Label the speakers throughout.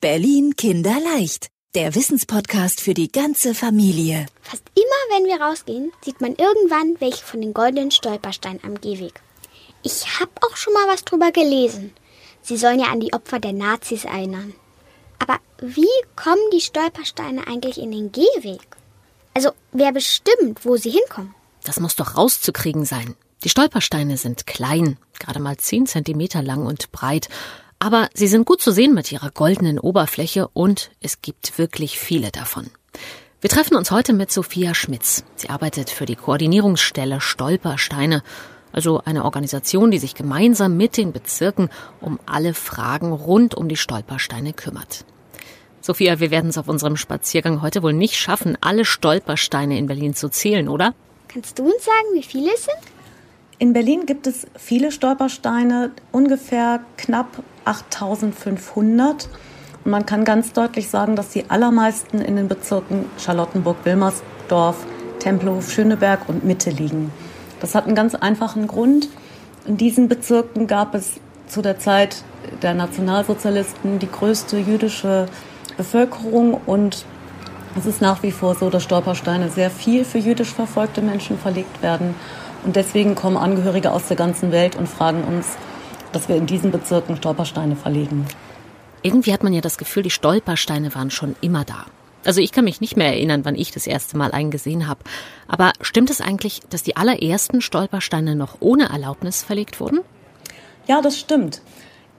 Speaker 1: Berlin Kinderleicht, der Wissenspodcast für die ganze Familie.
Speaker 2: Fast immer, wenn wir rausgehen, sieht man irgendwann welche von den goldenen Stolpersteinen am Gehweg. Ich habe auch schon mal was drüber gelesen. Sie sollen ja an die Opfer der Nazis erinnern. Aber wie kommen die Stolpersteine eigentlich in den Gehweg? Also, wer bestimmt, wo sie hinkommen?
Speaker 3: Das muss doch rauszukriegen sein. Die Stolpersteine sind klein, gerade mal 10 Zentimeter lang und breit aber sie sind gut zu sehen mit ihrer goldenen Oberfläche und es gibt wirklich viele davon. Wir treffen uns heute mit Sophia Schmitz. Sie arbeitet für die Koordinierungsstelle Stolpersteine, also eine Organisation, die sich gemeinsam mit den Bezirken um alle Fragen rund um die Stolpersteine kümmert. Sophia, wir werden es auf unserem Spaziergang heute wohl nicht schaffen, alle Stolpersteine in Berlin zu zählen, oder?
Speaker 2: Kannst du uns sagen, wie viele es sind?
Speaker 4: In Berlin gibt es viele Stolpersteine, ungefähr knapp 8500. Und man kann ganz deutlich sagen, dass die allermeisten in den Bezirken Charlottenburg, Wilmersdorf, Tempelhof, Schöneberg und Mitte liegen. Das hat einen ganz einfachen Grund. In diesen Bezirken gab es zu der Zeit der Nationalsozialisten die größte jüdische Bevölkerung und es ist nach wie vor so, dass Stolpersteine sehr viel für jüdisch verfolgte Menschen verlegt werden. Und deswegen kommen Angehörige aus der ganzen Welt und fragen uns, dass wir in diesen Bezirken Stolpersteine verlegen.
Speaker 3: Irgendwie hat man ja das Gefühl, die Stolpersteine waren schon immer da. Also ich kann mich nicht mehr erinnern, wann ich das erste Mal einen gesehen habe. Aber stimmt es eigentlich, dass die allerersten Stolpersteine noch ohne Erlaubnis verlegt wurden?
Speaker 4: Ja, das stimmt.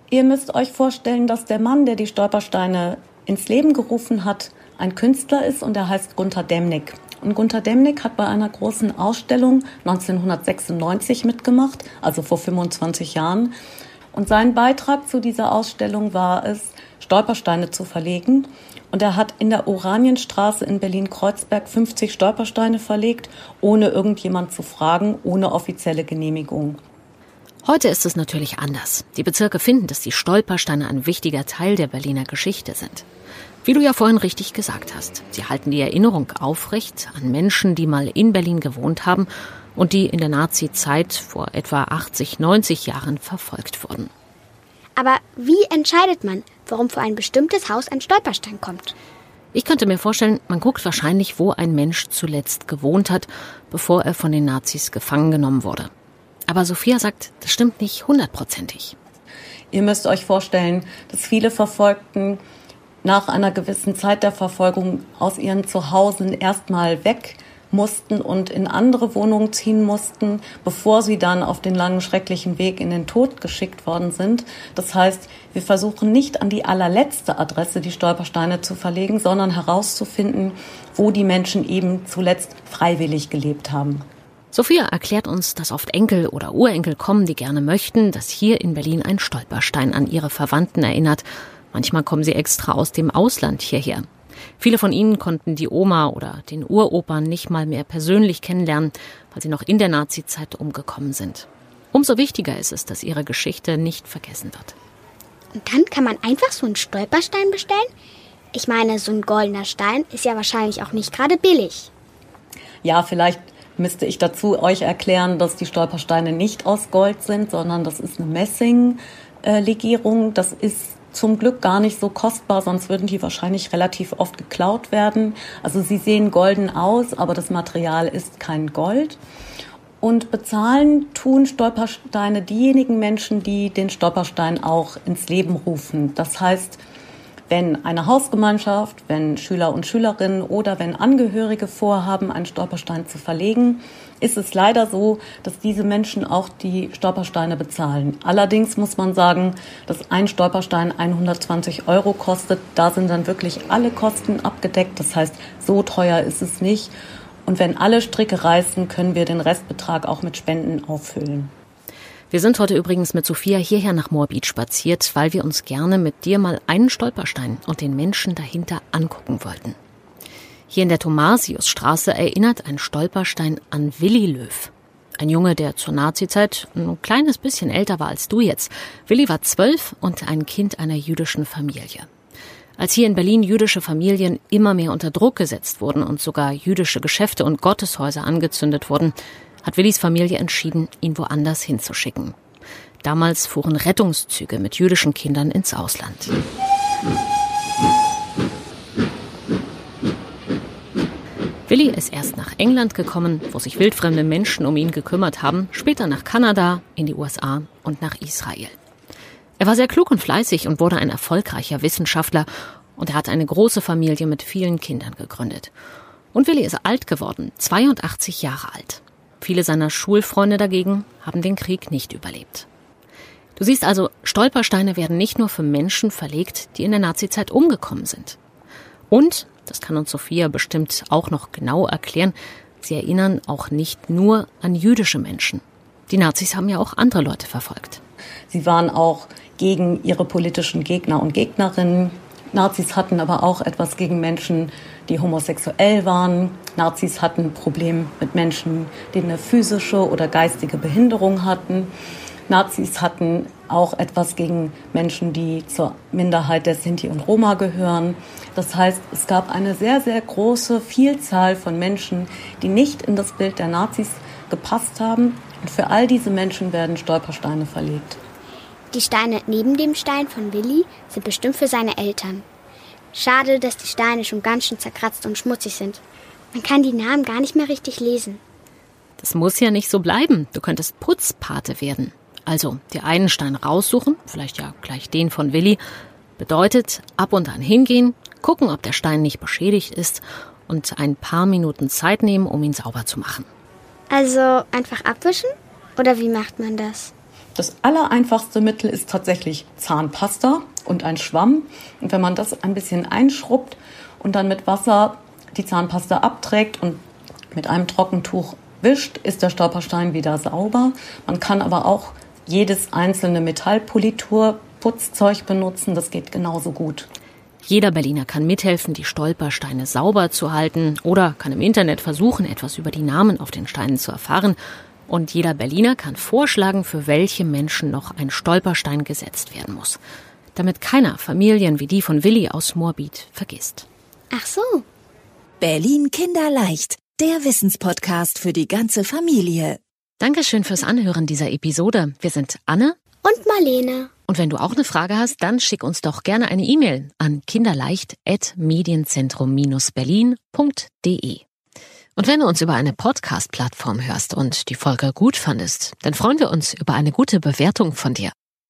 Speaker 4: Ihr müsst euch vorstellen, dass der Mann, der die Stolpersteine ins Leben gerufen hat, ein Künstler ist und er heißt Gunther Demnig. Und Gunther Demnig hat bei einer großen Ausstellung 1996 mitgemacht, also vor 25 Jahren. Und sein Beitrag zu dieser Ausstellung war es, Stolpersteine zu verlegen. Und er hat in der Oranienstraße in Berlin-Kreuzberg 50 Stolpersteine verlegt, ohne irgendjemand zu fragen, ohne offizielle Genehmigung.
Speaker 3: Heute ist es natürlich anders. Die Bezirke finden, dass die Stolpersteine ein wichtiger Teil der Berliner Geschichte sind. Wie du ja vorhin richtig gesagt hast, sie halten die Erinnerung aufrecht an Menschen, die mal in Berlin gewohnt haben und die in der Nazi-Zeit vor etwa 80, 90 Jahren verfolgt wurden.
Speaker 2: Aber wie entscheidet man, warum für ein bestimmtes Haus ein Stolperstein kommt?
Speaker 3: Ich könnte mir vorstellen, man guckt wahrscheinlich, wo ein Mensch zuletzt gewohnt hat, bevor er von den Nazis gefangen genommen wurde. Aber Sophia sagt, das stimmt nicht hundertprozentig.
Speaker 4: Ihr müsst euch vorstellen, dass viele Verfolgten nach einer gewissen Zeit der Verfolgung aus ihren Zuhause erstmal weg mussten und in andere Wohnungen ziehen mussten, bevor sie dann auf den langen schrecklichen Weg in den Tod geschickt worden sind. Das heißt, wir versuchen nicht an die allerletzte Adresse die Stolpersteine zu verlegen, sondern herauszufinden, wo die Menschen eben zuletzt freiwillig gelebt haben.
Speaker 3: Sophia erklärt uns, dass oft Enkel oder Urenkel kommen, die gerne möchten, dass hier in Berlin ein Stolperstein an ihre Verwandten erinnert Manchmal kommen sie extra aus dem Ausland hierher. Viele von ihnen konnten die Oma oder den Uropern nicht mal mehr persönlich kennenlernen, weil sie noch in der Nazizeit umgekommen sind. Umso wichtiger ist es, dass ihre Geschichte nicht vergessen wird.
Speaker 2: Und dann kann man einfach so einen Stolperstein bestellen? Ich meine, so ein goldener Stein ist ja wahrscheinlich auch nicht gerade billig.
Speaker 4: Ja, vielleicht müsste ich dazu euch erklären, dass die Stolpersteine nicht aus Gold sind, sondern das ist eine Messinglegierung. Das ist zum Glück gar nicht so kostbar, sonst würden die wahrscheinlich relativ oft geklaut werden. Also sie sehen golden aus, aber das Material ist kein Gold. Und bezahlen tun Stolpersteine diejenigen Menschen, die den Stolperstein auch ins Leben rufen. Das heißt, wenn eine Hausgemeinschaft, wenn Schüler und Schülerinnen oder wenn Angehörige vorhaben, einen Stolperstein zu verlegen, ist es leider so, dass diese Menschen auch die Stolpersteine bezahlen. Allerdings muss man sagen, dass ein Stolperstein 120 Euro kostet. Da sind dann wirklich alle Kosten abgedeckt. Das heißt, so teuer ist es nicht. Und wenn alle Stricke reißen, können wir den Restbetrag auch mit Spenden auffüllen.
Speaker 3: Wir sind heute übrigens mit Sophia hierher nach Moabit spaziert, weil wir uns gerne mit dir mal einen Stolperstein und den Menschen dahinter angucken wollten. Hier in der Thomasiusstraße erinnert ein Stolperstein an Willi Löw. Ein Junge, der zur Nazizeit ein kleines bisschen älter war als du jetzt. Willi war zwölf und ein Kind einer jüdischen Familie. Als hier in Berlin jüdische Familien immer mehr unter Druck gesetzt wurden und sogar jüdische Geschäfte und Gotteshäuser angezündet wurden, hat Willis Familie entschieden, ihn woanders hinzuschicken. Damals fuhren Rettungszüge mit jüdischen Kindern ins Ausland. Willi ist erst nach England gekommen, wo sich wildfremde Menschen um ihn gekümmert haben, später nach Kanada, in die USA und nach Israel. Er war sehr klug und fleißig und wurde ein erfolgreicher Wissenschaftler und er hat eine große Familie mit vielen Kindern gegründet. Und Willi ist alt geworden, 82 Jahre alt. Viele seiner Schulfreunde dagegen haben den Krieg nicht überlebt. Du siehst also, Stolpersteine werden nicht nur für Menschen verlegt, die in der Nazizeit umgekommen sind. Und das kann uns Sophia bestimmt auch noch genau erklären, sie erinnern auch nicht nur an jüdische Menschen. Die Nazis haben ja auch andere Leute verfolgt.
Speaker 4: Sie waren auch gegen ihre politischen Gegner und Gegnerinnen. Nazis hatten aber auch etwas gegen Menschen, die homosexuell waren. Nazis hatten Probleme mit Menschen, die eine physische oder geistige Behinderung hatten. Nazis hatten auch etwas gegen Menschen, die zur Minderheit der Sinti und Roma gehören. Das heißt, es gab eine sehr, sehr große Vielzahl von Menschen, die nicht in das Bild der Nazis gepasst haben. Und für all diese Menschen werden Stolpersteine verlegt.
Speaker 2: Die Steine neben dem Stein von Willi sind bestimmt für seine Eltern. Schade, dass die Steine schon ganz schön zerkratzt und schmutzig sind. Man kann die Namen gar nicht mehr richtig lesen.
Speaker 3: Das muss ja nicht so bleiben. Du könntest Putzpate werden. Also dir einen Stein raussuchen, vielleicht ja gleich den von Willi, bedeutet ab und an hingehen, gucken, ob der Stein nicht beschädigt ist und ein paar Minuten Zeit nehmen, um ihn sauber zu machen.
Speaker 2: Also einfach abwischen? Oder wie macht man das?
Speaker 4: Das allereinfachste Mittel ist tatsächlich Zahnpasta und ein Schwamm. Und wenn man das ein bisschen einschrubbt und dann mit Wasser die Zahnpasta abträgt und mit einem Trockentuch wischt, ist der Stolperstein wieder sauber. Man kann aber auch jedes einzelne Metallpolitur Putzzeug benutzen, das geht genauso gut.
Speaker 3: Jeder Berliner kann mithelfen, die Stolpersteine sauber zu halten oder kann im Internet versuchen, etwas über die Namen auf den Steinen zu erfahren. Und jeder Berliner kann vorschlagen, für welche Menschen noch ein Stolperstein gesetzt werden muss, damit keiner Familien wie die von Willi aus Moabit vergisst.
Speaker 2: Ach so.
Speaker 1: Berlin Kinderleicht, der Wissenspodcast für die ganze Familie.
Speaker 3: Dankeschön fürs Anhören dieser Episode. Wir sind Anne
Speaker 2: und Marlene.
Speaker 3: Und wenn du auch eine Frage hast, dann schick uns doch gerne eine E-Mail an kinderleicht.medienzentrum-berlin.de. Und wenn du uns über eine Podcast-Plattform hörst und die Folge gut fandest, dann freuen wir uns über eine gute Bewertung von dir.